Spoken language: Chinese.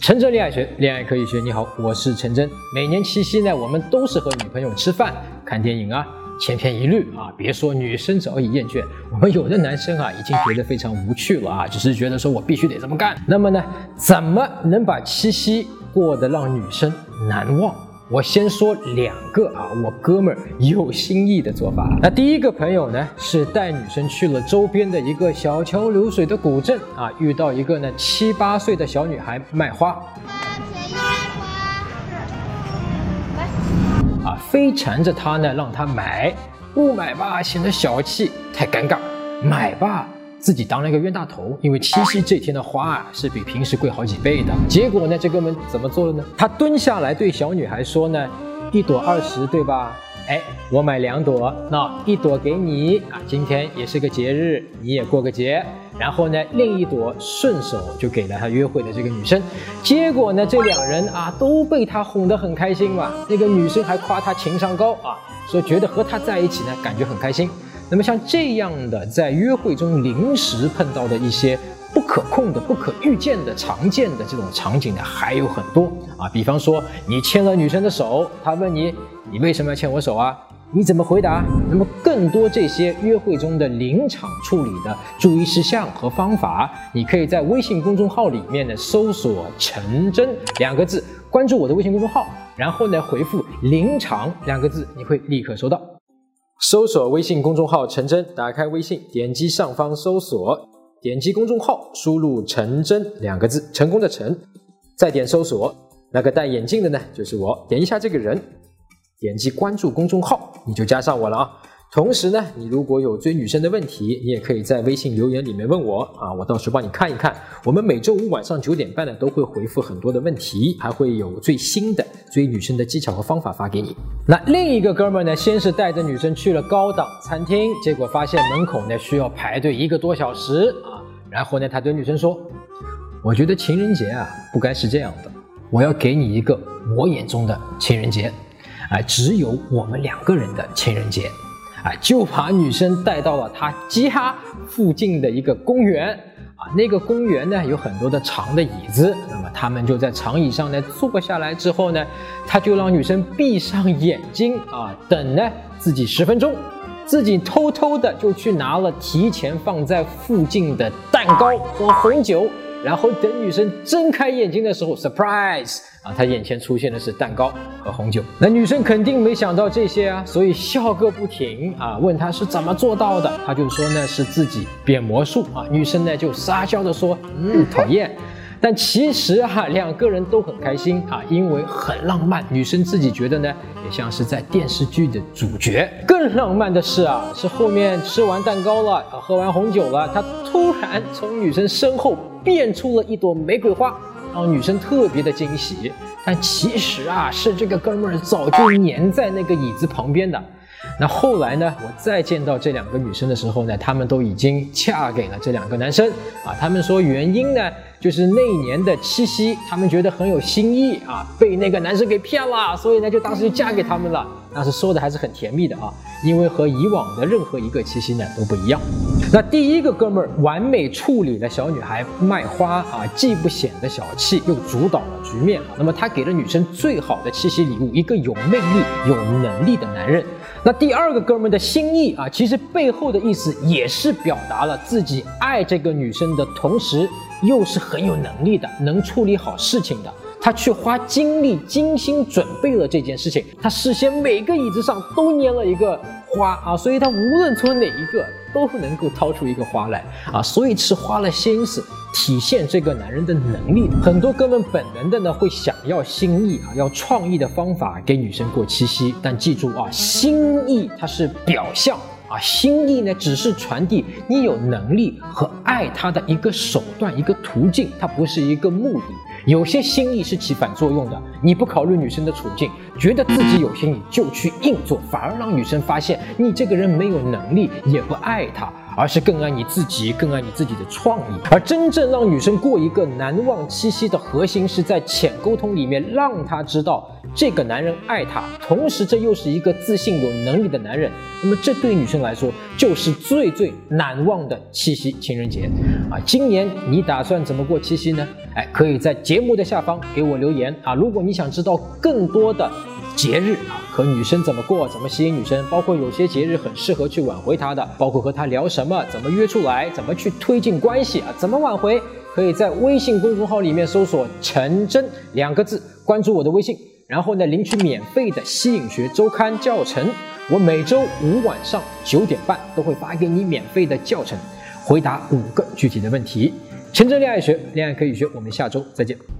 陈真恋爱学，恋爱可以学。你好，我是陈真。每年七夕呢，我们都是和女朋友吃饭、看电影啊，千篇一律啊。别说女生早已厌倦，我们有的男生啊，已经觉得非常无趣了啊，只是觉得说我必须得这么干。那么呢，怎么能把七夕过得让女生难忘？我先说两个啊，我哥们儿有新意的做法。那第一个朋友呢，是带女生去了周边的一个小桥流水的古镇啊，遇到一个呢七八岁的小女孩卖花，啊，非缠着她呢，让她买，不买吧显得小气，太尴尬；买吧。自己当了一个冤大头，因为七夕这天的花啊是比平时贵好几倍的。结果呢，这哥们怎么做了呢？他蹲下来对小女孩说呢：“一朵二十，对吧？哎，我买两朵，那一朵给你啊，今天也是个节日，你也过个节。然后呢，另一朵顺手就给了他约会的这个女生。结果呢，这两人啊都被他哄得很开心嘛。那个女生还夸他情商高啊，说觉得和他在一起呢感觉很开心。”那么像这样的在约会中临时碰到的一些不可控的、不可预见的、常见的这种场景呢，还有很多啊。比方说，你牵了女生的手，她问你：“你为什么要牵我手啊？”你怎么回答？那么更多这些约会中的临场处理的注意事项和方法，你可以在微信公众号里面呢搜索“陈真”两个字，关注我的微信公众号，然后呢回复“临场”两个字，你会立刻收到。搜索微信公众号“陈真”，打开微信，点击上方搜索，点击公众号，输入“陈真”两个字，成功的“陈”，再点搜索，那个戴眼镜的呢，就是我，点一下这个人，点击关注公众号，你就加上我了啊。同时呢，你如果有追女生的问题，你也可以在微信留言里面问我啊，我到时候帮你看一看。我们每周五晚上九点半呢，都会回复很多的问题，还会有最新的追女生的技巧和方法发给你。那另一个哥们呢，先是带着女生去了高档餐厅，结果发现门口呢需要排队一个多小时啊。然后呢，他对女生说：“我觉得情人节啊，不该是这样的，我要给你一个我眼中的情人节，啊，只有我们两个人的情人节。”啊，就把女生带到了他家附近的一个公园，那个公园呢有很多的长的椅子，那么他们就在长椅上呢坐下来之后呢，他就让女生闭上眼睛啊，等呢自己十分钟，自己偷偷的就去拿了提前放在附近的蛋糕和红酒。然后等女生睁开眼睛的时候，surprise 啊，她眼前出现的是蛋糕和红酒。那女生肯定没想到这些啊，所以笑个不停啊。问她是怎么做到的，她就说呢是自己变魔术啊。女生呢就撒娇的说，嗯，讨厌。但其实哈，两个人都很开心啊，因为很浪漫。女生自己觉得呢，也像是在电视剧的主角。更浪漫的是啊，是后面吃完蛋糕了啊，喝完红酒了，他突然从女生身后变出了一朵玫瑰花，让女生特别的惊喜。但其实啊，是这个哥们儿早就粘在那个椅子旁边的。那后来呢？我再见到这两个女生的时候呢，她们都已经嫁给了这两个男生啊。他们说原因呢，就是那一年的七夕，他们觉得很有新意啊，被那个男生给骗了，所以呢，就当时就嫁给他们了。但是说的还是很甜蜜的啊，因为和以往的任何一个七夕呢都不一样。那第一个哥们儿完美处理了小女孩卖花啊，既不显得小气，又主导了面啊。那么他给了女生最好的七夕礼物，一个有魅力、有能力的男人。那第二个哥们的心意啊，其实背后的意思也是表达了自己爱这个女生的同时，又是很有能力的，能处理好事情的。他去花精力、精心准备了这件事情，他事先每个椅子上都粘了一个花啊，所以他无论从哪一个都能够掏出一个花来啊，所以是花了心思。体现这个男人的能力，很多哥们本能的呢会想要心意啊，要创意的方法给女生过七夕。但记住啊，心意它是表象啊，心意呢只是传递你有能力和爱她的一个手段、一个途径，它不是一个目的。有些心意是起反作用的，你不考虑女生的处境，觉得自己有心，你就去硬做，反而让女生发现你这个人没有能力，也不爱她。而是更爱你自己，更爱你自己的创意。而真正让女生过一个难忘七夕的核心，是在浅沟通里面，让她知道这个男人爱她，同时这又是一个自信有能力的男人。那么这对女生来说，就是最最难忘的七夕情人节啊！今年你打算怎么过七夕呢？哎，可以在节目的下方给我留言啊！如果你想知道更多的。节日啊，和女生怎么过，怎么吸引女生，包括有些节日很适合去挽回她的，包括和她聊什么，怎么约出来，怎么去推进关系啊，怎么挽回，可以在微信公众号里面搜索“陈真”两个字，关注我的微信，然后呢领取免费的吸引学周刊教程，我每周五晚上九点半都会发给你免费的教程，回答五个具体的问题。陈真恋爱学，恋爱可以学，我们下周再见。